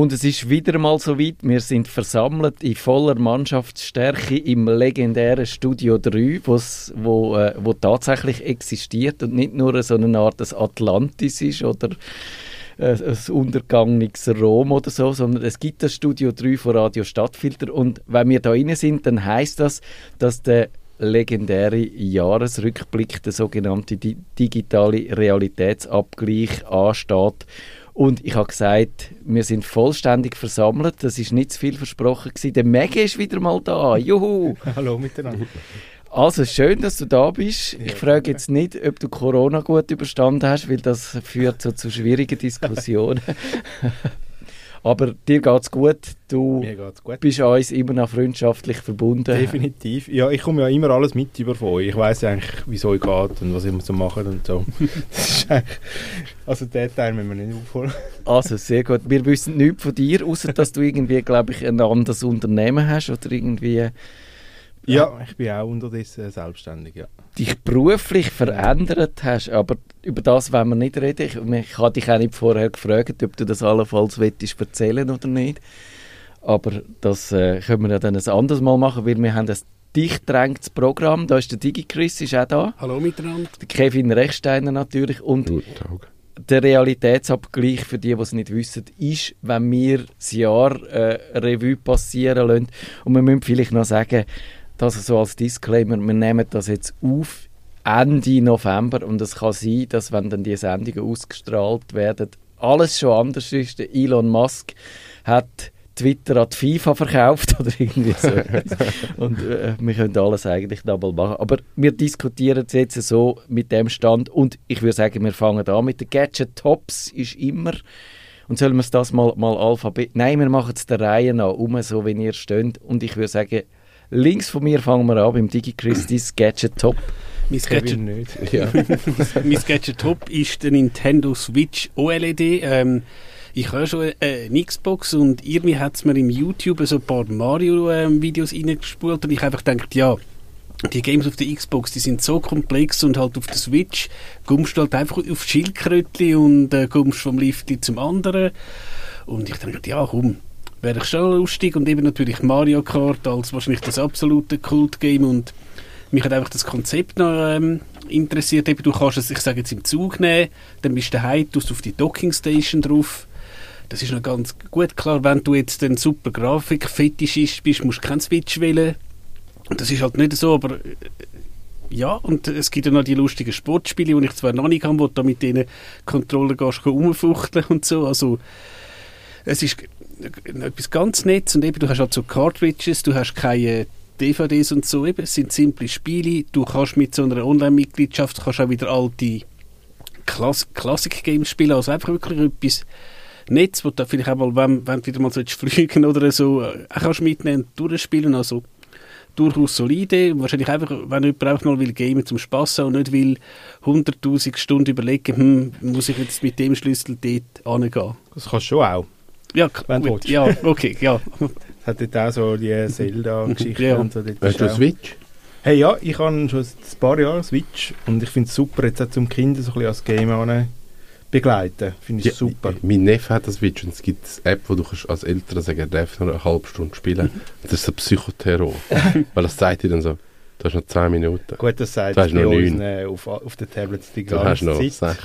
Und es ist wieder mal so weit, wir sind versammelt in voller Mannschaftsstärke im legendären Studio 3, wo, äh, wo tatsächlich existiert und nicht nur so eine Art Atlantis ist oder äh, ein untergangenes Rom oder so, sondern es gibt das Studio 3 von Radio Stadtfilter. Und wenn wir da rein sind, dann heißt das, dass der legendäre Jahresrückblick, der sogenannte digitale Realitätsabgleich ansteht und ich habe gesagt, wir sind vollständig versammelt. Das ist nicht zu viel versprochen gewesen. Der Mege ist wieder mal da. Juhu! Hallo miteinander. Also schön, dass du da bist. Ich frage jetzt nicht, ob du Corona gut überstanden hast, weil das führt so zu schwierigen Diskussionen. Aber dir geht es gut. Du gut. bist uns immer noch freundschaftlich verbunden. Definitiv. Ja, ich komme ja immer alles mit über von euch. Ich weiß eigentlich, wie es euch geht und was ich so mache und so. also den Teil müssen wir nicht aufholen. Also sehr gut. Wir wissen nichts von dir, außer dass du irgendwie, glaube ich, ein anderes Unternehmen hast oder irgendwie ja, ich bin auch unterdessen selbstständig, ja. Dich beruflich verändert hast, aber über das wollen wir nicht reden. Ich, ich habe dich auch nicht vorher gefragt, ob du das allenfalls willst erzählen oder nicht. Aber das äh, können wir ja dann ein anderes Mal machen, weil wir haben ein dicht drängtes Programm. Da ist der DigiChris, ist auch da. Hallo miteinander. Der Kevin Rechsteiner natürlich und Guten Tag der Realitätsabgleich, für die, die es nicht wissen, ist, wenn wir das Jahr äh, Revue passieren lassen. Und wir müssen vielleicht noch sagen, das so als Disclaimer, wir nehmen das jetzt auf Ende November und es kann sein, dass wenn dann die Sendungen ausgestrahlt werden, alles schon anders ist. Der Elon Musk hat Twitter an FIFA verkauft oder irgendwie so. und äh, wir können alles eigentlich double machen. Aber wir diskutieren es jetzt so mit dem Stand und ich würde sagen, wir fangen an mit den Gadget Tops ist immer und sollen wir das mal, mal Alphabet... Nein, wir machen es der Reihe nach, um so wie ihr steht und ich würde sagen, Links von mir fangen wir an beim DigiChris, Gadget Top. Mein Gadget, nicht. Ja. mein Gadget Top ist der Nintendo Switch OLED. Ähm, ich habe schon äh, eine Xbox und irgendwie hat es mir im YouTube so ein paar Mario-Videos ähm, reingespult und ich einfach gedacht, ja, die Games auf der Xbox, die sind so komplex und halt auf der Switch kommst du halt einfach auf Schildkrötchen und äh, kommst vom Lift zum anderen. Und ich dachte, ja komm, wäre ich schon lustig und eben natürlich Mario Kart als wahrscheinlich das absolute Kult-Game und mich hat einfach das Konzept noch ähm, interessiert. Eben, du kannst es, ich sage jetzt, im Zug nehmen, dann bist du daheim, tust auf die Docking Station drauf. Das ist noch ganz gut klar, wenn du jetzt ein super Grafik-Fetischist bist, musst du keinen Switch wählen. Das ist halt nicht so, aber äh, ja, und es gibt ja noch die lustigen Sportspiele, die ich zwar noch nicht habe, wo du mit diesen Controller gehst, rumfuchteln und so. Also, es ist etwas ganz Nettes und eben, du hast halt so Cartridges, du hast keine DVDs und so, eben, es sind simple Spiele, du kannst mit so einer Online-Mitgliedschaft auch wieder alte Klass Classic-Games spielen, also einfach wirklich etwas Netz, wo du vielleicht auch mal, wenn, wenn du wieder mal fliegen oder so, äh, auch kannst mitnehmen und durchspielen, also durchaus solide. Wahrscheinlich einfach, wenn jemand auch mal will gamen zum Spass haben und nicht will 100'000 Stunden überlegen, hm, muss ich jetzt mit dem Schlüssel dort angehen. Das kannst du schon auch. Ja, wenn gut, ja, okay, ja. Es hat dort auch so die Zelda-Geschichte ja. und so. Hast du eine Switch? Hey, ja, ich habe schon ein paar Jahre Switch und ich finde es super, jetzt auch zum Kinder so ein bisschen als Game begleiten. Finde ich ja, super. Mein Neffe hat eine Switch und es gibt eine App, wo du als Eltern sagen, er darf nur eine halbe Stunde spielen. Das ist ein Psychoterror. Weil das sagt dir dann so, Du hast noch 10 Minuten. Gut, das sagt du bei uns äh, auf, auf den Tablets die ganze du hast noch Zeit.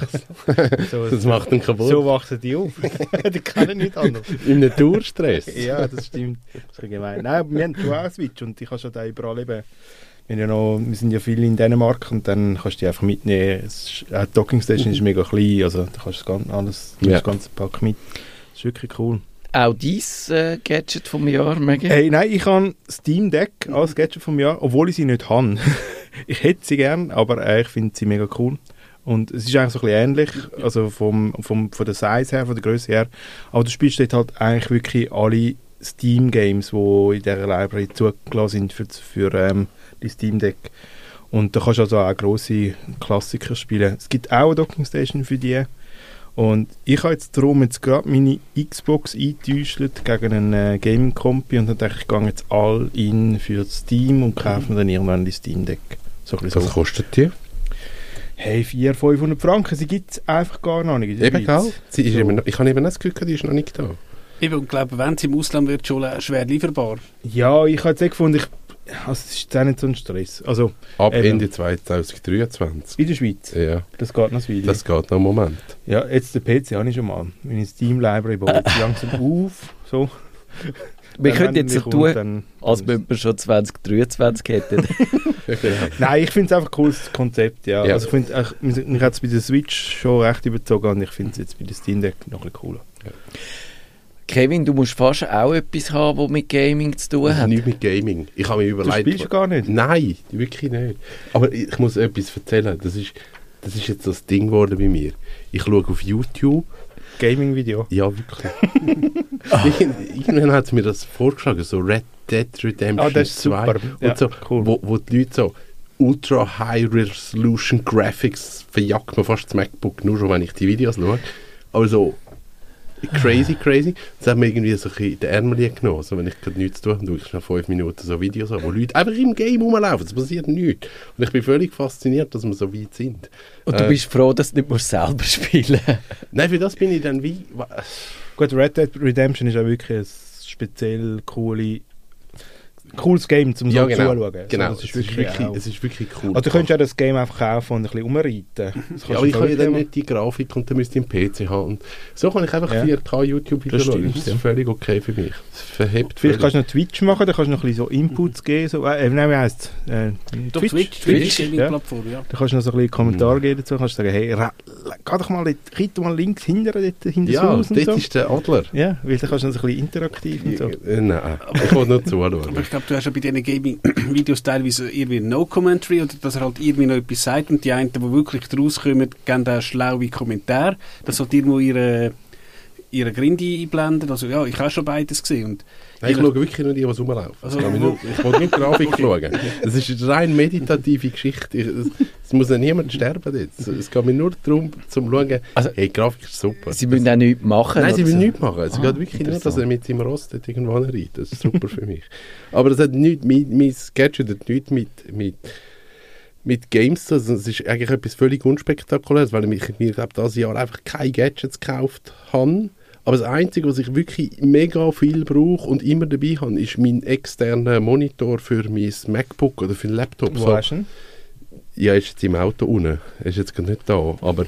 so, das macht dann kaputt. So wachsen die auf. die können nicht anders. In einem Tourstress. ja, das stimmt. Das ist gemein. Nein, wir haben auch Switch und ich kann schon da überall eben wir, ja noch, wir sind ja viel in Dänemark und dann kannst du die einfach mitnehmen. Ist, die Docking Station ist mega klein, also da kannst du das ganze, alles, ja. das ganze Pack mit. Das ist wirklich cool auch dein äh, Gadget vom Jahr, Maggie? Hey, nein, ich habe Steam Deck als Gadget vom Jahr, obwohl ich sie nicht habe. ich hätte sie gern, aber äh, ich finde sie mega cool. Und es ist eigentlich so ein bisschen ähnlich, also vom, vom, von der Size her, von der Größe her. Aber du spielst dort halt eigentlich wirklich alle Steam-Games, die in dieser Library zugelassen sind für, für ähm, die Steam Deck. Und da kannst du also auch grosse Klassiker spielen. Es gibt auch eine Docking Station für die. Und ich habe jetzt darum jetzt gerade meine Xbox eingetäuscht gegen einen äh, Gaming-Kompi und dann dachte ich, gehe jetzt all in für Steam und kaufe mir dann irgendwann die Steam Deck. So Was so. kostet die? Hey, 400, 500 Franken, sie gibt es einfach gar noch nicht Eben, gell? Sie ist so. immer noch, ich habe eben das Gefühl, die ist noch nicht da. Eben, und glaube, wenn es im Ausland wird, schon schwer lieferbar. Ja, ich habe jetzt eh gefunden, ich, also es ist auch nicht so ein Stress. Also Ab Eben. Ende 2023. in der Schweiz, Ja, das geht noch ein das geht noch einen Moment. Ja, jetzt den PC habe ich schon mal. Meine Steam Library baut langsam auf. So. Wir wenn jetzt so tun, dann- als wenn wir schon 2023 hätten. Nein, ich finde es einfach ein cooles Konzept, ja. Ja. Also ich finde, echt, mich, hat es bei der Switch schon recht überzogen und ich finde es jetzt bei der Steam Deck noch ein bisschen cooler. Kevin, du musst fast auch etwas haben, was mit Gaming zu tun hat nichts mit Gaming. Ich habe mir Du überlegt... spielst ja gar nicht. Nein, wirklich nicht. Aber ich muss etwas erzählen. Das ist, das ist jetzt das Ding geworden bei mir. Ich schaue auf YouTube. Gaming-Video. Ja, wirklich. Irgend- Irgendwann hat es mir das vorgeschlagen, so Red Dead Redemption Ah, das ist 2. super. Und Ja, so, cool. wo, wo die Leute so Ultra High Resolution Graphics verjagt mir fast das MacBook, nur schon, wenn ich die Videos schaue. Aber so crazy, crazy. Das hat mir irgendwie so ein bisschen in den Ärmel genommen. Also wenn ich gerade nichts tue, dann schaue ich schnell fünf Minuten so Videos an, wo Leute einfach im Game rumlaufen. Es passiert nichts. Und ich bin völlig fasziniert, dass wir so weit sind. Und du Äh, bist froh, dass du nicht musst selber spielen Nein, für das bin ich dann wie... Gut, Red Dead Redemption ist auch wirklich ein speziell coole, cooles Game zum so Ja, genau. zuschauen. genau. Das es, ist ist wirklich, wirklich, auch- es ist wirklich cool. also, du könntest ja das Game einfach kaufen und ein bisschen umreiten. Ja, kannst aber ich habe ja dann nicht die Grafik und dann müsste ich einen PC haben. Und so kann ich einfach Ja. 4K YouTube-Videos Das schauen. Das ist ja. völlig okay für mich. Das verhebt Vielleicht kannst völlig. du noch Twitch machen, dann kannst du noch ein bisschen so Inputs geben. So, äh, nein, wie heisst es? Äh, Twitch. Twitch, Twitch, Twitch, ja. Plattform, ja. Da kannst du noch so ein bisschen Kommentare Mhm. geben dazu. Kannst du sagen, hey, geh doch mal, dort- mal links hinter, dort, hinter Ja, das Haus und dort so. ist der Adler. Ja, weil dann kannst du noch so ein bisschen interaktiv und so. Äh, Nein, ich will nur zuschauen. Glaube, du hast ja bei diesen Gaming-Videos teilweise irgendwie No-Commentary oder dass er halt irgendwie noch etwas sagt und die einen, die wirklich daraus kommen, geben da schlaue Kommentare, dass halt irgendwo ihre, ihre Grinde einblenden. Also ja, ich habe schon beides gesehen. Und Nein, ich schaue wirklich nur die, die rumlaufen. Also, ich, nur, ich will nur die Grafik schauen. Das ist eine rein meditative Geschichte. Ich, es, muss ja niemand sterben jetzt. Es geht mir nur darum, zum schauen, Also- hey, die Grafik ist super. Sie müssen auch nichts machen. Nein, sie will so. nichts machen. Es Ah, geht wirklich nur, dass er mit seinem Rost irgendwo reitet. Das ist super für mich. Aber das hat nichts, mein, mein Gadget hat nichts mit, mit, mit Games zu tun. Es ist eigentlich etwas völlig unspektakuläres, weil ich mir, glaube dieses Jahr einfach keine Gadgets gekauft habe. Aber das Einzige, was ich wirklich mega viel brauche und immer dabei habe, ist mein externer Monitor für mein MacBook oder für den Laptop. Wo So, hast du ihn? ja, ist jetzt im Auto unten. Er ist jetzt gerade nicht da. Aber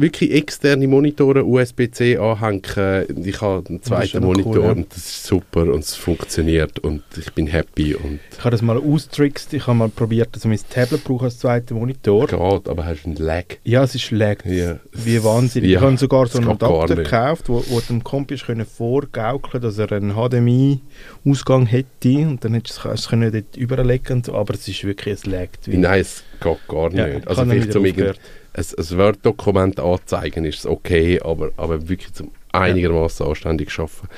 wirklich externe Monitore, USB-C anhängen. Ich habe einen zweiten Monitor cool, ja. und das ist super und es funktioniert und ich bin happy und Ich habe das mal austrickst. Ich habe mal probiert, dass ich mein Tablet brauche als zweiten Monitor. geht, aber hast einen Lag. Ja, es ist lag. Ja. Wie wahnsinnig. Ja, ich habe sogar so einen Adapter gekauft, wo, wo dem Kompi vorgaukeln dass er einen HDMI-Ausgang hätte und dann hättest du es dort überlegen so, aber es ist wirklich, es laggt. Nein, es geht gar Ja, nicht. ich Also vielleicht zum ein, ein Word-Dokument anzeigen ist es okay, aber, aber wirklich zum einigermaßen anständig arbeiten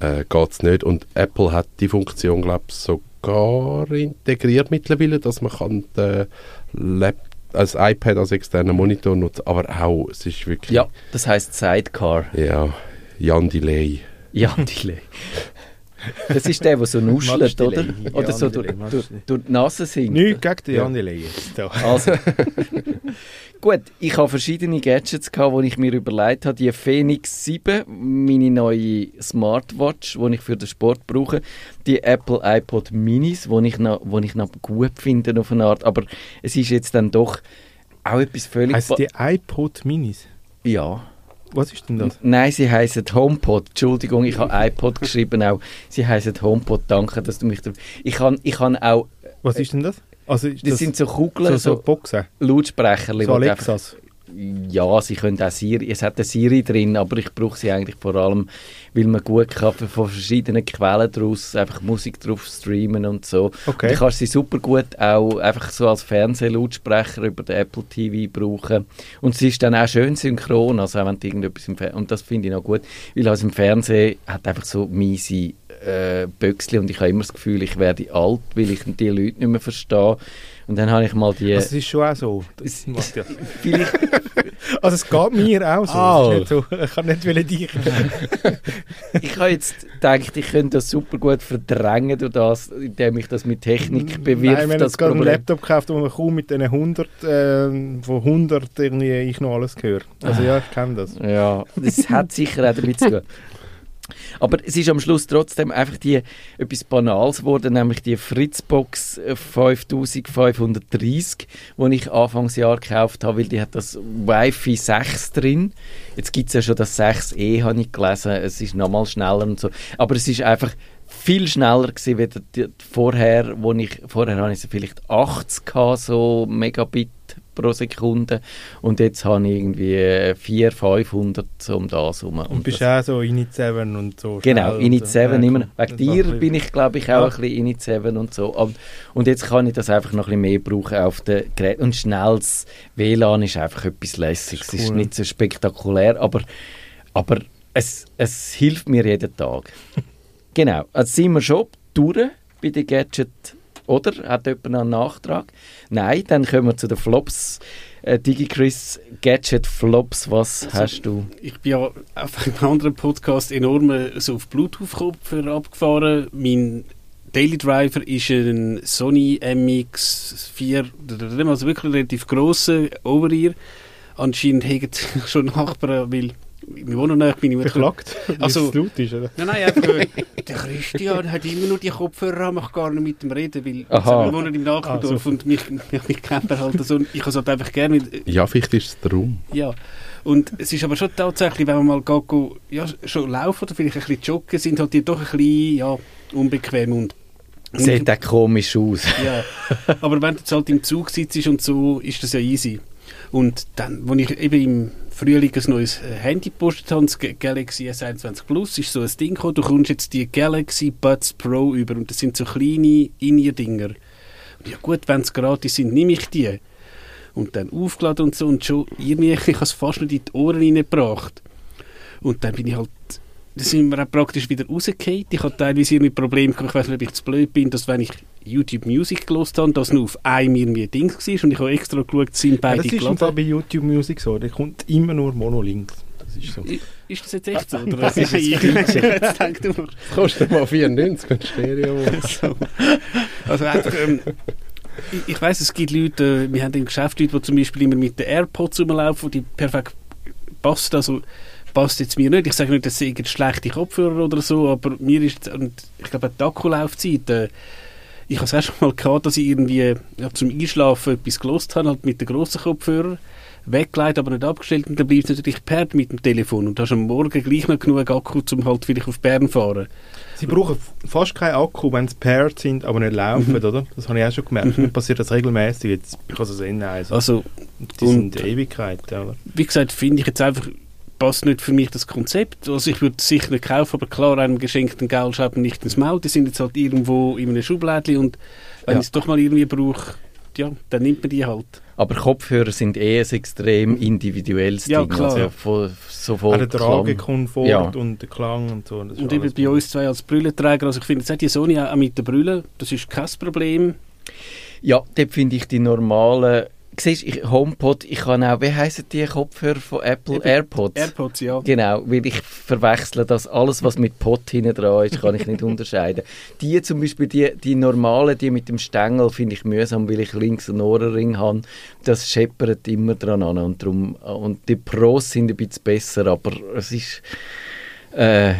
äh, geht es nicht. Und Apple hat die Funktion, glaube ich, sogar integriert mittlerweile, dass man kann den Lap als iPad als externen Monitor nutzen aber auch, es ist wirklich... Ja, das heisst Sidecar. Ja, Jan Delay. Ja, Delay. Das ist der, der so nuschelt, oder? Oder so durch, durch, durch die Nase singt. Nichts gegen den Ja. Jan Delay jetzt. Also, gut, ich habe verschiedene Gadgets gehabt, die ich mir überlegt habe. Die Phoenix 7, meine neue Smartwatch, die ich für den Sport brauche. Die Apple iPod Minis, die ich noch, die ich noch gut finde auf eine Art. Aber es ist jetzt dann doch auch etwas völlig... Heißt ba- die iPod Minis? ja. Was ist denn das? Nein, sie heißen HomePod. Entschuldigung, ich habe iPod geschrieben auch. Sie heißen HomePod. Danke, dass du mich... Ich habe ich habe auch... Was ist denn das? Also ist Das, das sind so Kugeln, so, so, so Boxen? Lautsprecher. So Alexas? Ja, sie können auch Siri, es hat eine Siri drin, aber ich brauche sie eigentlich vor allem, weil man gut kann von verschiedenen Quellen daraus einfach Musik drauf streamen und so. Okay. Und ich kann sie super gut auch einfach so als Fernsehlautsprecher über den Apple TV brauchen. Und sie ist dann auch schön synchron, also auch wenn du irgendetwas im Fernsehen, und das finde ich noch gut, weil also im Fernsehen hat einfach so miese äh, Böxli und ich habe immer das Gefühl, ich werde alt, weil ich die Leute nicht mehr verstehe. Und dann habe ich mal die... Also es ist schon auch so. Das macht ja. vielleicht Also es geht mir auch so. Ah. Nicht so. Ich kann nicht wollen dich. Ich habe jetzt gedacht, ich könnte das super gut verdrängen durch das, indem ich das mit Technik bewirft. Nein, wir haben das gerade einen. Laptop gekauft, wo man kaum mit den 100, äh, von 100 irgendwie ich noch alles höre. Also ja, ich kenne das. Ja, das hat sicher auch damit zu tun. Aber es ist am Schluss trotzdem einfach die, etwas Banales geworden, nämlich die Fritzbox 5530, die ich Anfangsjahr gekauft habe, weil die hat das Wi-Fi 6 drin. Jetzt gibt es ja schon das 6e, habe ich gelesen. Es ist nochmal schneller und so. Aber es ist einfach viel schneller gewesen, wie vorher, wo ich, vorher hatte ich so vielleicht 80 gehabt, so Megabit pro Sekunde und jetzt habe ich irgendwie 400, 500 um das herum. Und, und bist auch so Init 7 und so Genau, Init 7 so. immer. Wegen dir bin ich glaube ich auch ja. ein bisschen Init 7 und so. Und, und jetzt kann ich das einfach noch ein bisschen mehr brauchen auf den Geräten und schnelles WLAN ist einfach etwas Lässiges. Cool. Es ist nicht so spektakulär, aber, aber es, es hilft mir jeden Tag. genau, also sind wir schon durch bei den Gadgets oder? Hat jemand noch einen Nachtrag? Nein, dann kommen wir zu den Flops. Äh, DigiChris, Gadget Flops, was also, hast du? Ich bin ja auf einem anderen Podcast enorm äh, so auf Bluetooth-Kopfhörer abgefahren. Mein Daily Driver ist ein Sony MX4, also wirklich relativ grosser Over-Ear. Anscheinend haben schon Nachbarn, weil wir wohnen nicht, bin ich Verklagt, also, es laut ist, oder? Nein, nein, einfach, äh, der Christian hat immer nur die Kopfhörer an, macht gar nicht mit dem reden, weil also, wir wohnen im Nachbardorf ah, so und mich, mich, mich kennt er halt so, ich habe es halt einfach gerne. Mit, ja, vielleicht ist es darum. Ja, und es ist aber schon tatsächlich, wenn man mal geht, go, ja, schon laufen oder vielleicht ein bisschen joggen, sind halt die doch ein bisschen ja, unbequem und Sieht auch komisch aus. ja, aber wenn du jetzt halt im Zug sitzt und so, ist das ja easy. Und dann, als ich eben im Frühling ein neues äh, Handy gepostet habe, das Galaxy S21 Plus, ist so ein Ding gekommen, du kommst jetzt die Galaxy Buds Pro über und das sind so kleine In-Ear-Dinger. Ja gut, wenn es gratis sind, nehme ich die. Und dann aufgeladen und so und schon irgendwie, ich habe es fast nicht in die Ohren reingebracht. Und dann bin ich halt da sind wir auch praktisch wieder rausgefallen. Ich hatte teilweise irgendwie Probleme, ich weiß nicht, ob ich zu blöd bin, dass wenn ich YouTube Music gelost habe, dass nur auf einem irgendwie Dings war und ich habe extra geschaut, sind beide ja, Das ist im bei YouTube Music so, da kommt immer nur Monolinks. Das ist so. Ist das jetzt echt so? Oder was ist ich jetzt denkt du Das kostet mal 94, wenn Stereo so. Also einfach, ähm, ich, ich weiss, es gibt Leute, wir haben im Geschäft Leute, die zum Beispiel immer mit den AirPods rumlaufen, die perfekt passen. Also passt jetzt mir nicht. Ich sage nicht, das sind schlechte Kopfhörer oder so, aber mir ist, und ich glaube, die Akkulaufzeit, äh, ich habe es auch schon mal gehabt, dass ich irgendwie ja, zum Einschlafen etwas gelost habe, halt mit den grossen Kopfhörern, weggelegt, aber nicht abgestellt und dann bleibt es natürlich perrt mit dem Telefon und du hast am Morgen gleich noch genug Akku, um halt vielleicht auf Bern zu fahren. Sie brauchen fast keinen Akku, wenn sie paired sind, aber nicht laufen, mhm. oder? Das habe ich auch schon gemerkt. Mhm. Mir passiert das regelmäßig. Jetzt, ich kann es sehen. Also, also die sind Ewigkeit, oder? Wie gesagt, finde ich jetzt einfach passt nicht für mich das Konzept. Also ich würde es sicher nicht kaufen, aber klar, einem geschenkten Geld schaut nicht ins Maul. Die sind jetzt halt irgendwo in einem Schublädchen und wenn ja. ich es doch mal irgendwie brauche, ja, dann nimmt man die halt. Aber Kopfhörer sind eh ein extrem individuelles ja, Ding. Klar. Also von, sowohl der Tragekomfort ja. und der Klang und so. Und eben bei uns zwei als Brüllenträger, also ich finde, jetzt die Sony auch mit der Brille, das ist kein Problem. Ja, dort finde ich die normalen siehst, ich, HomePod, ich kann auch, wie heißen die Kopfhörer von Apple? AirPods. AirPods, ja. Genau, weil ich verwechsle das, alles was mit Pod hinten dran ist, kann ich nicht unterscheiden. Die zum Beispiel, die, die normalen, die mit dem Stängel, finde ich mühsam, weil ich links einen Ohrenring habe. Das scheppert immer dran an und, drum, und die Pros sind ein bisschen besser, aber es ist... Äh,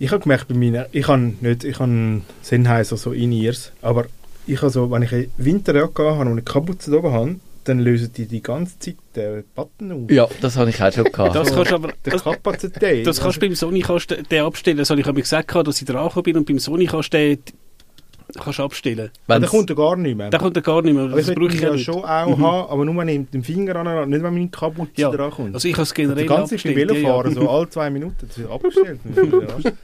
ich habe gemerkt bei meinen, ich habe nicht, ich habe Sennheiser so In-Ears, aber ich also, wenn ich eine Winterjacke habe und eine Kapuze oben habe, dann lösen die die ganze Zeit den Button aus. Ja, das habe ich auch schon gehabt. Das kannst aber, das, Kapazität. Das kannst du beim Sony kannst den abstellen. Das habe ich gesagt, dass ich dran bin und beim Sony kannst du den kannst abstellen. Ja, der kommt ja gar nicht mehr. Der kommt ja gar nicht mehr. Das brauche ich ja schon auch mhm. haben, aber nur wenn ich mit dem Finger an, nicht wenn mein Kapuze ja. dran kommt. Also ich habe es generell also ganz abgestellt. Velo fahren, ja, ja. so alle zwei Minuten, das ist abgestellt.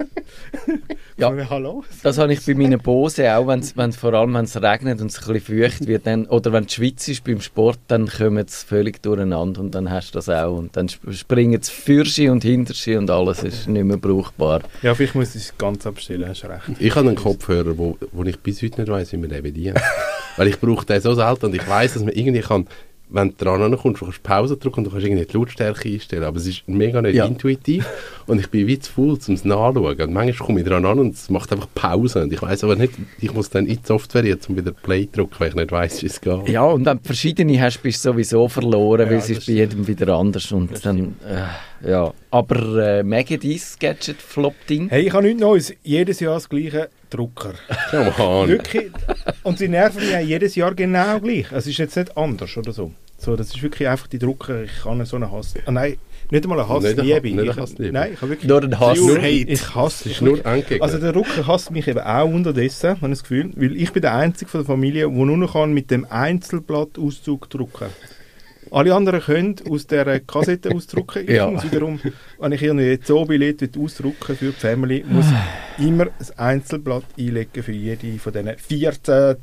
ja, Hallo? das habe ich bei meinen Bose auch, wenn's, wenn's, vor allem wenn es regnet und es ein bisschen feucht wird, dann, oder wenn die Schweiz ist beim Sport, dann kommen es völlig durcheinander und dann hast du das auch und dann springen es Fürschi und Hinterschi und alles ist nicht mehr brauchbar. Ja, vielleicht muss ich es ganz abstellen, hast recht. Ich habe einen Kopfhörer, wo, wo ich bis heute nicht weiss, wie man den bedient. Weil ich brauche den so selten und ich weiss, dass man irgendwie kann wenn du dran kommst, du kannst Pause drücken und du kannst irgendwie die Lautstärke einstellen. Aber es ist mega nicht ja. intuitiv und ich bin wie zu faul, um es nachzuschauen. Und manchmal komme ich dran an und es macht einfach Pause. Und ich weiß aber nicht, ich muss dann in die Software jetzt, um wieder Play drücken, weil ich nicht weiss, wie es geht. Ja, und dann verschiedene hast, bist du sowieso verloren, ja, weil es ist bei jedem wieder anders. Und dann, äh, ja. Aber äh, mega dein Gadget-Flop-Ding? Hey, ich habe nichts Neues. Jedes Jahr das gleiche Drucker. Come on. Wirklich. Und sie nerven mich jedes Jahr genau gleich. Es ist jetzt nicht anders oder so. So, das ist wirklich einfach die Drucker. Ich kann so einen Hass. Ah, nein, nicht einmal eine Nicht ein Ha- Hassliebe. nicht Ich- Hassliebe. Nein, ich habe wirklich. Nur ein Hass. Ich, Hate. ich hasse ist nur angegeben. Also der Drucker hasst mich eben auch unterdessen, habe ich das Gefühl, weil ich bin der Einzige von der Familie, der nur noch kann mit dem Einzelblattauszug drucken Alle anderen können aus der Kassette ausdrucken. Ich Ja. muss wiederum, wenn ich irgendwie Zoobillett ausdrucken für die Family, muss ich immer ein Einzelblatt einlegen für jede von diesen 14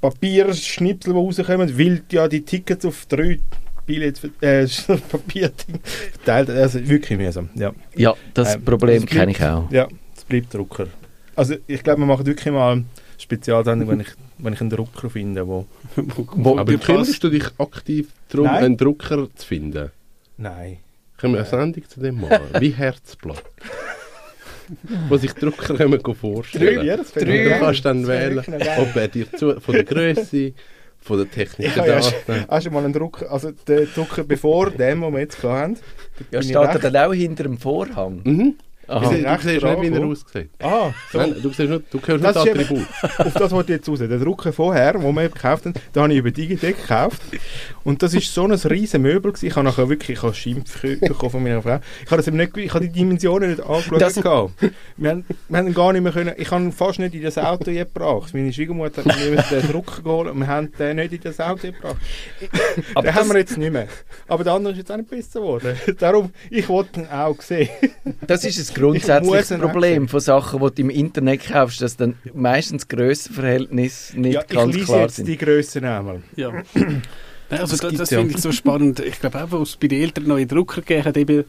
Papierschnipsel, die rauskommen, weil ja die Tickets auf drei Billets, äh, Papierding verteilt. Also wirklich mühsam, ja. Ja, das Ähm, Problem kenne ich auch. Ja, es bleibt Drucker. Also ich glaube, wir machen wirklich mal Spezialsendung, wenn ich, wenn ich einen Drucker finde, wo... Wo, Aber kümmerst du dich aktiv darum, Nein. einen Drucker zu finden? Nein. Können wir eine Sendung zu dem machen? Wie Herzblatt. Wo sich Drucker können wir vorstellen Ja, das Und du kannst dann wählen, ob er dir zu, von der Größe, von der Technik ja Daten. Hast du mal einen Drucker, also der Drucker bevor dem, den wir jetzt hatten, da ja, steht er dann auch hinter dem Vorhang? Mhm. Aha. Du, siehst- recht du siehst nicht, wie er aussieht. Ah, so. Nein, du, siehst nur, du hörst nur Das das Attribut. Auf das wollte ich jetzt raus. Der Drucker vorher, den wir gekauft haben, den habe ich über Digitec gekauft. Und das ist so ein riesen Möbel. Gewesen. Ich habe nachher wirklich ich habe Schimpf bekommen von meiner Frau. Ich habe, das eben nicht, ich habe die Dimensionen nicht angeschaut. Das- gehabt. wir, haben, wir haben gar nicht mehr können, ich habe ihn fast nicht in das Auto gebracht. Meine Schwiegermutter hat mir den Drucker geholt und wir haben den nicht in das Auto gebracht. Aber den haben wir jetzt nicht mehr. Aber der andere ist jetzt auch nicht besser geworden. Darum, ich wollte ihn auch sehen. das ist ein grundsätzliches Problem von Sachen, die du im Internet kaufst, dass dann meistens Grössenverhältnis nicht ja, ich ganz klar jetzt sind. die Grössen einmal. Ja. Nein, also Das das, finde ich so spannend. Ich glaube auch, als es bei den Eltern neue Drucker gegeben hat, eben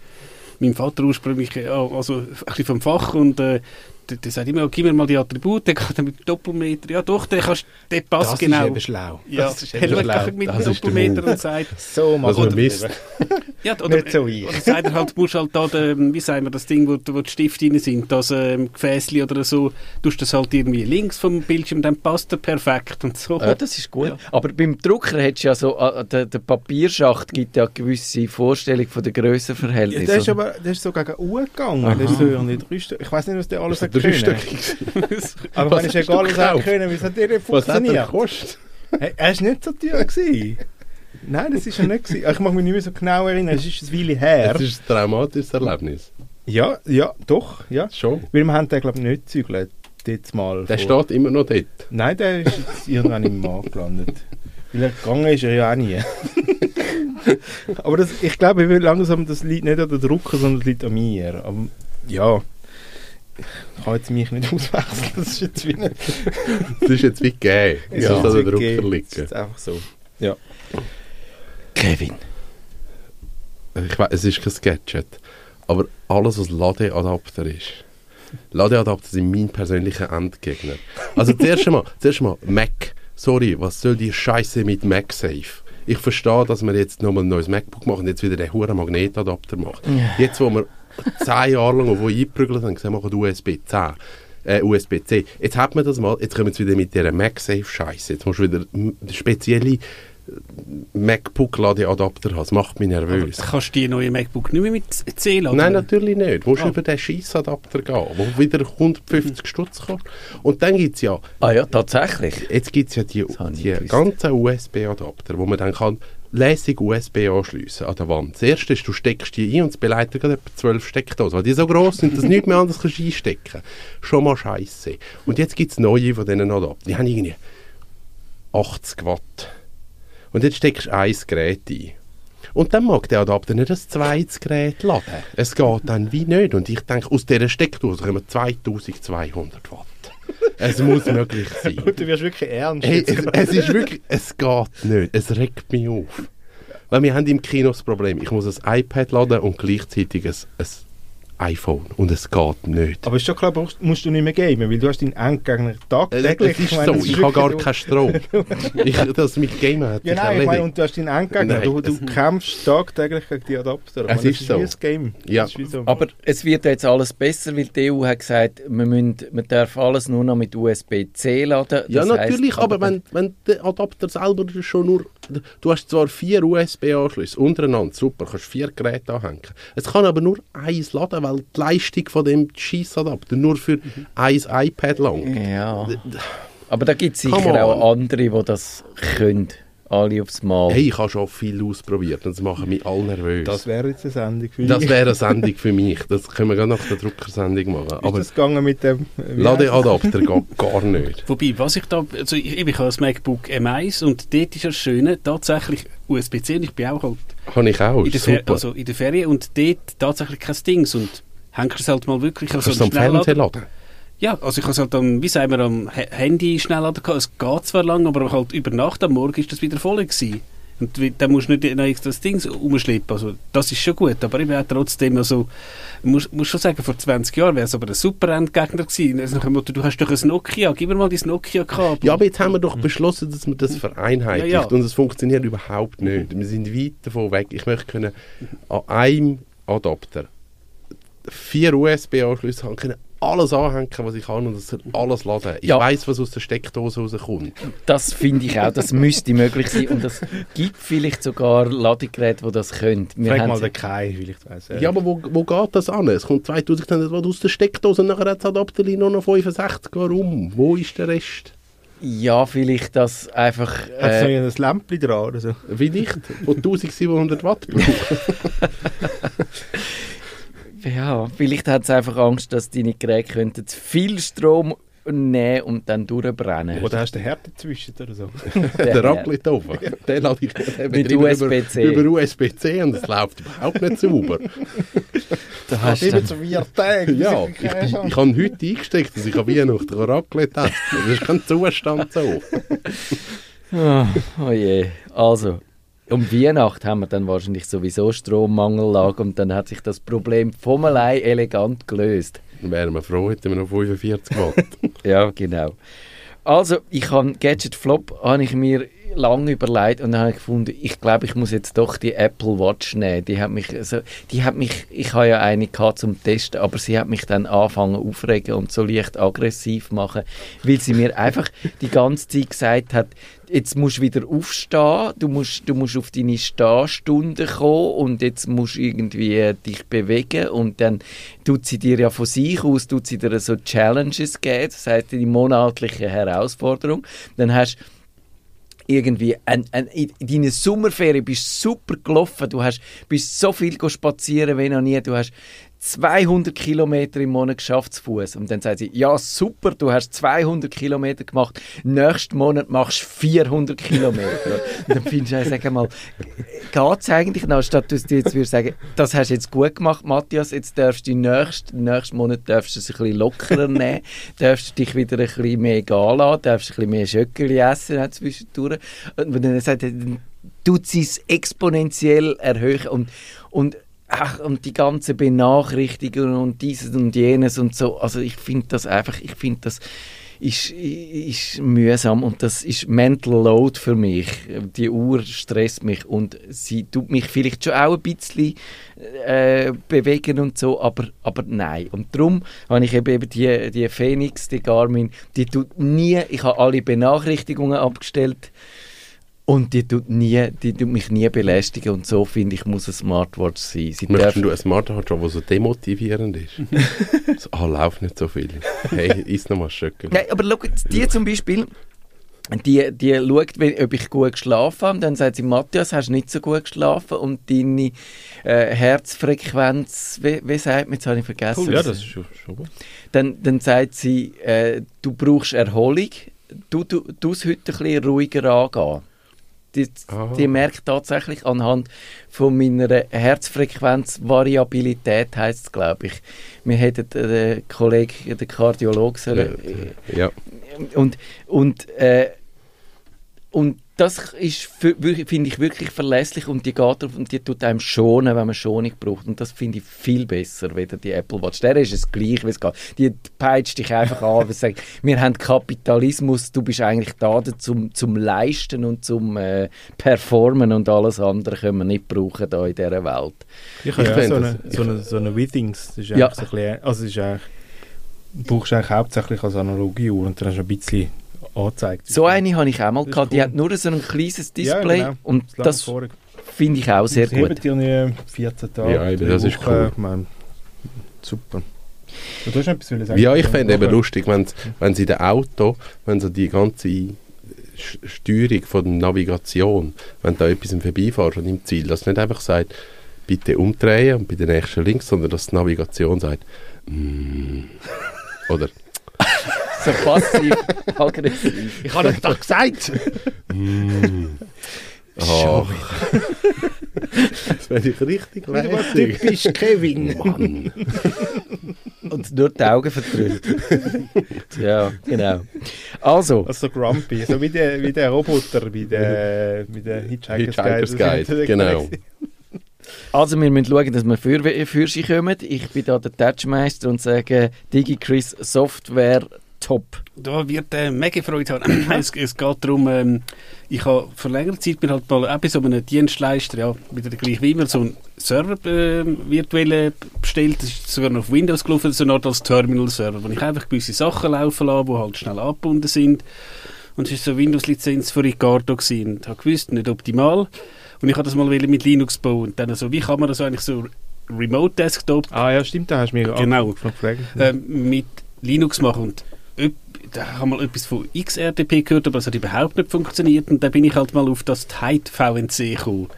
mein Vater ursprünglich, also ein bisschen vom Fach und äh, der, sagt immer, gib mir mal die Attribute, geht dann mit dem Doppelmeter. Ja doch, der, kannst, der passt Das genau. ist eben schlau. ja, das ist er eben schaut schlau. einfach mit Das dem Doppelmeter und sagt, So wir misst. das. ja, oder, Nicht so ich. oder sagt er halt, du musst halt da, den, wie sagen wir, das Ding, wo, wo die Stifte drin sind, das ähm, Gefäßli oder so, tust das halt irgendwie links vom Bildschirm, dann passt er perfekt und so. Ja, das ist gut. Ja. Aber beim Drucker hättest du ja so, äh, der, der Papierschacht gibt ja eine gewisse Vorstellung von der Ja, Grössenverhältnis. der, ist aber, der ist so gegen U gegangen. Der ist so. Ich weiß nicht, was der alles hat können. Dreistöckig. Aber Was wenn es egal was er können, wie hat der nicht Was hat er funktioniert? gekostet? Hey, er war nicht so teuer. Gewesen. Nein, das ist er nicht. Gewesen. Ich mag mich nicht mehr so genau erinnern. Es ist eine Weile her. Es ist ein traumatisches Erlebnis. Ja, ja, doch. Ja. Schon. Weil wir haben den, glaube ich, nicht gezügelt. Jetzt mal. Der vor- steht immer noch dort. Nein, der ist jetzt irgendwann im Markt gelandet. Weil er gegangen ist er ja auch nie. Aber das, ich glaube, ich will langsam, das liegt nicht an der Drucker, sondern das liegt an mir. Aber ja, ich kann jetzt mich nicht auswechseln. Das ist jetzt wie nicht. Das ist jetzt wie gegeben. Es Ja, ist an der das Drucker geht. Das liegen. ist einfach so. Kevin. Ich weiß, es ist kein Gadget. Aber alles, was Ladeadapter ist. Ladeadapter sind mein persönlicher Endgegner. Also zuerst einmal, zuerst einmal Mac. Sorry, was soll die Scheiße mit MagSafe? Ich verstehe, dass man jetzt nochmal ein neues MacBook macht und jetzt wieder den hohen Magnetadapter macht. Jetzt, wo wir zehn Jahre lang wo eingeprügelt haben, gesagt, machen USB-C. Äh, USB-C. Jetzt hat man das mal, jetzt kommen wir wieder mit dieser MagSafe-Scheiße. Jetzt musst du wieder spezielle äh, MacBook-Ladeadapter haben. Das macht mich nervös. Kannst du die neue MacBook nicht mehr mit C laden? Nein, natürlich nicht. Du musst Ah. über den Scheissadapter gehen, wo wieder 150 Stutz kostet. Und dann gibt es ja, Ah ja, tatsächlich. jetzt gibt's ja die, die ganzen USB-Adapter, wo man dann kann lässig USB anschliessen an der Wand. Das erste ist, du steckst die ein und es beleidigt gerade etwa 12 Steckdosen, weil die so gross sind, dass du nichts mehr anderes kannst einstecken Schon mal scheiße. Und jetzt gibt es neue von diesen Adaptern. Die haben irgendwie 80 Watt. Und jetzt steckst du ein Gerät ein. Und dann mag der Adapter nicht ein zweites Gerät laden. Es geht dann wie nicht. Und ich denke, aus dieser Steckdose kommen 2200 Watt. Es muss möglich sein. Und du wirst wirklich ernst. Hey, es, es ist wirklich, es geht nicht. Es regt mich auf. Weil wir haben im Kino das Problem, ich muss ein iPad laden und gleichzeitig ein, ein iPhone. Und es geht nicht. Aber ist schon klar, brauchst- musst du nicht mehr gamen, weil du hast deinen Endgegner Äh, tagtäglich. Es ist meine, so, das ich habe gar keinen Strom. ich, das mit Gamen hat Ja, nein, ich meine, und du hast deinen Endgegner. Nein, du, du kämpfst tagtäglich gegen die Adapter. Es ist das so. wie ein Game. Ja. Das ist wie so. Aber es wird jetzt alles besser, weil die EU hat gesagt, man, müssen, man darf alles nur noch mit USB-C laden. Ja, Das heisst natürlich, aber wenn, wenn der Adapter selber schon nur du hast zwar vier USB-Anschlüsse untereinander, super, kannst vier Geräte anhängen. Es kann aber nur eins laden, weil die Leistung von dem Scheissadapter nur für mhm. ein iPad lang. Ja. Aber da gibt es sicher auch andere, die das können alle aufs Mal. Hey, ich habe schon viel ausprobiert und das macht mich all nervös. Das wäre jetzt eine Sendung für mich. Das wäre eine Sendung für mich. Das können wir gerade nach der Druckersendung machen. Ist Aber das gegangen mit dem... Ladeadapter geht gar nicht. Wobei, was ich da... Also ich, ich habe das MacBook M1 und dort ist das Schöne, tatsächlich USB-C und ich bin auch halt... Habe ich auch, in der super. Also in der Ferien und dort tatsächlich kein Ding und hängst es halt mal wirklich... Also Kannst du am Fernseher laden? Ja, also ich habe es halt am, wie sagen wir, am Handy schnell laden Es geht zwar lang, aber halt über Nacht am Morgen ist das wieder voll gewesen. Und dann musst du nicht noch extra das Ding umschleppen. Also, das ist schon gut. Aber ich bin trotzdem, also, muss, muss schon sagen, vor 20 Jahren wäre es aber ein super Endgegner gewesen. Also, du hast doch ein Nokia, gib mir mal dein Nokia-Kabel. Ja, aber jetzt haben wir doch beschlossen, dass man das vereinheitlicht. Ja, ja. Und es funktioniert überhaupt nicht. Wir sind weit davon weg. Ich möchte können an einem Adapter vier USB-Anschlüsse haben können, alles anhängen, was ich kann und soll alles laden. Ich ja. weiß, was aus der Steckdose rauskommt. Das finde ich auch, das müsste möglich sein und es gibt vielleicht sogar Ladegeräte, die das können. Wir Frag mal den Kai, vielleicht weiss Ja, aber wo, wo geht das an? Es kommt 2000 Watt aus der Steckdose und nachher hat das Adapter nur noch 65. Warum? Wo ist der Rest? Ja, vielleicht das einfach... Hat es äh, ein Lämpchen dran oder so? Wie nicht? Wo 1700 Watt braucht. Ja, vielleicht hat es einfach Angst, dass deine Geräte könnten zu viel Strom nehmen und dann durchbrennen. Oder hast du den Herd dazwischen oder so? der Raclette oben. Den lade ich mit USB-C. Über, über USB-C und es läuft überhaupt nicht sauber. Da hast du zu vier Tage. Ja, ich, ich, ich habe heute eingesteckt, dass ich an Weihnachten Raclette esse. Das ist kein Zustand so. oh, oh je. Also, um Weihnachten haben wir dann wahrscheinlich sowieso Strommangellage und dann hat sich das Problem vom allein elegant gelöst. Dann wären wir froh, hätten wir noch 45 Watt. ja, genau. Also, ich habe Gadget Flop, habe ich mir lange überlegt und dann habe ich gefunden, ich glaube, ich muss jetzt doch die Apple Watch nehmen. Die hat mich, also, die hat mich, ich habe ja eine gehabt zum Testen, aber sie hat mich dann angefangen aufregen und so leicht aggressiv machen, weil sie mir einfach die ganze Zeit gesagt hat, jetzt musst du wieder aufstehen, du musst, du musst auf deine Stehstunde kommen und jetzt musst du irgendwie dich bewegen und dann tut sie dir ja von sich aus, tut sie dir so Challenges geben, das heißt die monatliche Herausforderung. Dann hast irgendwie ein, ein, in deiner Sommerferien bist super gelaufen, du hast, bist so viel spazieren wie noch nie, du hast 200 Kilometer im Monat geschafft zu Fuß. Und dann sagt sie, ja super, du hast 200 Kilometer gemacht, nächsten Monat machst du 400 Kilometer. und dann findest du, sag mal, geht es eigentlich noch, statt dass du jetzt würdest sagen, das hast du jetzt gut gemacht, Matthias, jetzt darfst du nächsten, nächsten Monat darfst du es ein bisschen lockerer nehmen, darfst du dich wieder ein bisschen mehr gehen lassen, darfst ein bisschen mehr Schöckeli essen zwischendurch. Und dann sagt er, tut sie es exponentiell erhöhen und, und ach, und die ganze Benachrichtigung und dieses und jenes und so. Also ich finde das einfach, ich finde das ist, ist mühsam und das ist Mental Load für mich. Die Uhr stresst mich und sie tut mich vielleicht schon auch ein bisschen äh, bewegen und so, aber, aber nein. Und darum habe ich eben die, die Phoenix, die Garmin, die tut nie, ich habe alle Benachrichtigungen abgestellt, und die tut, nie, die tut mich nie belästigen und so finde ich, muss eine Smartwatch sein. Sie Möchtest du eine Smartwatch haben, die so demotivierend ist? so, ah, läuft nicht so viel. Hey, isst noch mal Schöckel. Nein, aber schau, die zum Beispiel, die, die schaut, ob ich gut geschlafen habe. Dann sagt sie, Matthias, hast du nicht so gut geschlafen und deine äh, Herzfrequenz, wie, wie sagt man, jetzt habe ich vergessen. Cool, ja, das ist schon, schon gut. Dann, dann sagt sie, äh, du brauchst Erholung, du, du, du es heute ein bisschen ruhiger angehen die, die merkt tatsächlich anhand von meiner Herzfrequenzvariabilität, heißt es, glaube ich. Wir hätten den Kollegen, den Kardiologen, sollen, ja. Und, und, äh, und das ist, finde ich, wirklich verlässlich und die geht auf und die tut einem schonen, wenn man Schonung braucht. Und das finde ich viel besser, weder die Apple Watch. Der ist es gleich, wie es geht. Die peitscht dich einfach an und sagt, wir haben Kapitalismus, du bist eigentlich da zum, zum Leisten und zum äh, Performen und alles andere können wir nicht brauchen da in dieser Welt. Ich, ich ja so, eine, so, eine, so eine Withings, das ist ja. so ein bisschen, also ist eigentlich, brauchst du eigentlich hauptsächlich als Analogie und dann hast du ein bisschen angezeigt. So eine habe ich auch mal Das ist gehabt. Die cool. hat nur so ein kleines Ja, Display genau. und das vorher. finde ich auch sehr Sie gut. dir nie 14 Tage. Ja, eben, das ist Wochen. cool. Ich meine, super. Und du hast noch etwas wollen sagen? Ja, ich fände eben lustig, wenn, wenn sie in dem Auto, wenn so die ganze Steuerung von der Navigation, wenn da etwas im Vorbeifährt und im Ziel, dass nicht einfach sagt, bitte umdrehen und bei der nächsten links, sondern dass die Navigation sagt, mm. oder So passiv, aggressiv. Ich habe doch gesagt! Ah. das wäre ich richtig lässig. Typisch Kevin! Mann. Und nur die Augen vertrüllt. ja, genau. Also, Also so grumpy, so wie der, wie der Roboter bei der, bei der Hitchhiker's, Hitchhiker's Guide. Guide, genau. also wir müssen schauen, dass wir für, für sie kommen. Ich bin da der Touchmeister und sage, DigiChris Software top. Da wird äh, mega Freude haben. es, es geht darum, ähm, ich habe vor längerer Zeit mir halt mal auch bei so einem Dienstleister, ja, wieder gleich wie immer, so einen Server äh, virtuell bestellt. Das ist sogar noch auf Windows gelaufen, so eine Art als Terminal-Server, wo ich einfach gewisse Sachen laufen lasse, die halt schnell angebunden sind. Und es war so Windows-Lizenz für Ricardo gewesen. und habe gewusst, nicht optimal. Und ich habe das mal mit Linux bauen. Und dann so, wie kann man das eigentlich so Remote-Desktop Ah ja, stimmt, da hast du mich Genau. gefragt. ähm, mit Linux machen. Und da haben wir etwas von XRTP gehört, aber es hat überhaupt nicht funktioniert. Und dann bin ich halt mal auf das Tide VNC gekommen.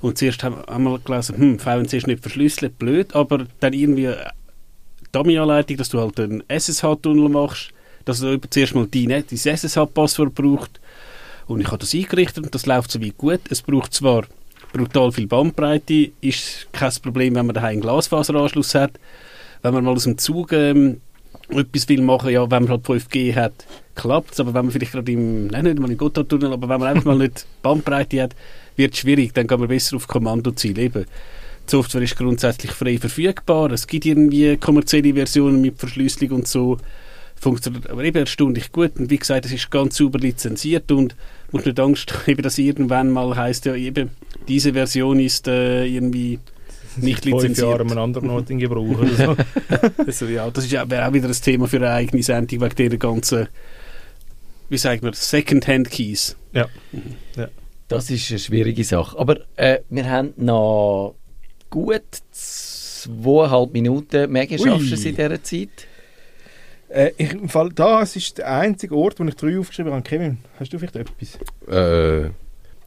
Und zuerst haben wir gelesen, hm, VNC ist nicht verschlüsselt, blöd, aber dann irgendwie Dummy-Anleitung, dass du halt einen SSH-Tunnel machst, dass du zuerst mal dein, dein SSH-Passwort braucht. Und ich habe das eingerichtet und das läuft soweit gut. Es braucht zwar brutal viel Bandbreite, ist kein Problem, wenn man daheim einen Glasfaseranschluss hat. Wenn man mal aus dem Zug ähm, etwas will machen, ja, wenn man halt 5G hat, klappt es. Aber wenn man vielleicht gerade im, nein, nicht mal im Gotthardtunnel, aber wenn man einfach mal nicht Bandbreite hat, wird es schwierig. Dann kann man besser auf Kommandoziel eben. Die Software ist grundsätzlich frei verfügbar. Es gibt irgendwie kommerzielle Versionen mit Verschlüsselung und so. Funktioniert aber eben erstaunlich gut. Und wie gesagt, es ist ganz sauber lizenziert und muss nicht Angst haben, dass irgendwann mal heißt ja eben, diese Version ist äh, irgendwie nicht Fünf lizenziert. Jahre an einem anderen Ort in Gebrauch so. Also, ja, das ist ja, wäre auch wieder ein Thema für eine eigene Sendung wegen dieser ganzen, wie sagt man, Second-Hand-Keys. Das ist eine schwierige Sache. Aber äh, wir haben noch gut zweieinhalb Minuten. Mega schaffst du es in dieser Zeit? äh, ich, im Fall, das ist der einzige Ort, wo ich drei aufgeschrieben habe. Kevin, hast du vielleicht etwas? Äh,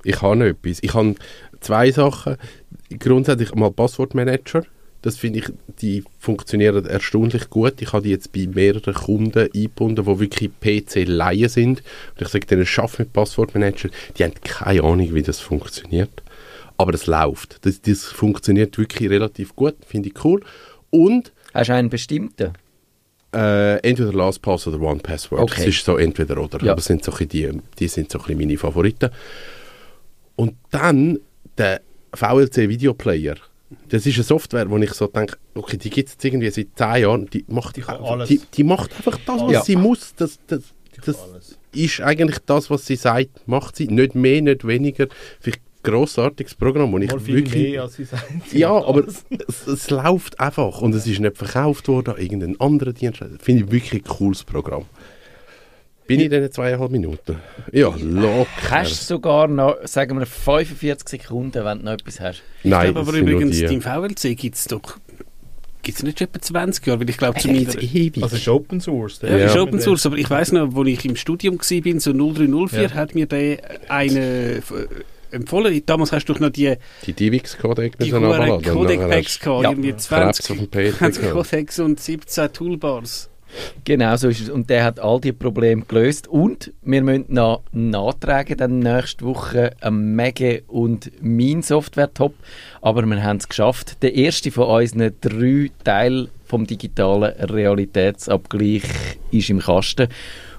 ich habe noch etwas. Ich habe zwei Sachen. Grundsätzlich mal Passwortmanager. Das finde ich, die funktionieren erstaunlich gut. Ich habe die jetzt bei mehreren Kunden eingebunden, die wirklich PC-Laien sind. Und ich sage denen, schaff mit Passwortmanager. Die haben keine Ahnung, wie das funktioniert. Aber es läuft. Das, das funktioniert wirklich relativ gut. Finde ich cool. Und Hast du einen bestimmten? äh, entweder LastPass oder OnePassword. Okay. Das ist so entweder oder. Ja. Aber das sind so die, die sind so ein bisschen meine Favoriten. Und dann der VLC Videoplayer. Das ist eine Software, wo ich so denke, okay, die gibt es irgendwie seit 10 Jahren. Die macht, Die einfach-. Die, die macht einfach das, was Ja. sie muss. Das, das, das ist eigentlich das, was sie sagt, macht sie. Nicht mehr, nicht weniger. Vielleicht ein grossartiges Programm, wo ich Mal viel wirklich... mehr, als sie sagen. Ja, aber es, es läuft einfach und es ist nicht verkauft worden an irgendeinen anderen Dienst. Finde ich wirklich ein cooles Programm. Bin ich in diesen zweieinhalb Minuten? Ja, locker. Hast du sogar noch, sagen wir, 45 Sekunden, wenn du noch etwas hast? Nein, ich glaube aber übrigens, im VLC gibt es doch, gibt es nicht schon etwa 20 Jahre, weil ich glaube, zumindest... ewig. Also es ist Open Source. Ja, Ja. ist Open Source, aber ich weiß noch, als ich im Studium war, so 0304, Ja. hat mir der eine äh, empfohlen. Damals hast du doch noch die, die DivX-Codec die müssen hohen runterladen. Und nachher Codec-Packs gehabt, Ja. irgendwie hast du Krebs 20, auf dem PC 20 gehabt. Codecs und 17 Toolbars. Genau so ist es. Und der hat all die Probleme gelöst. Und wir müssen noch nachtragen, dann nächste Woche ein Mege und mein Software-Top. Aber wir haben es geschafft. Der erste von unseren drei Teilen vom digitalen Realitätsabgleich ist im Kasten.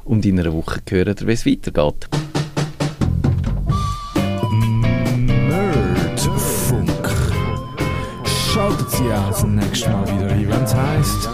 Und in einer Woche hören wir, wie es weitergeht. Nerdfunk. Schaltet Sie auch das nächste Mal wieder ein, wenn es heisst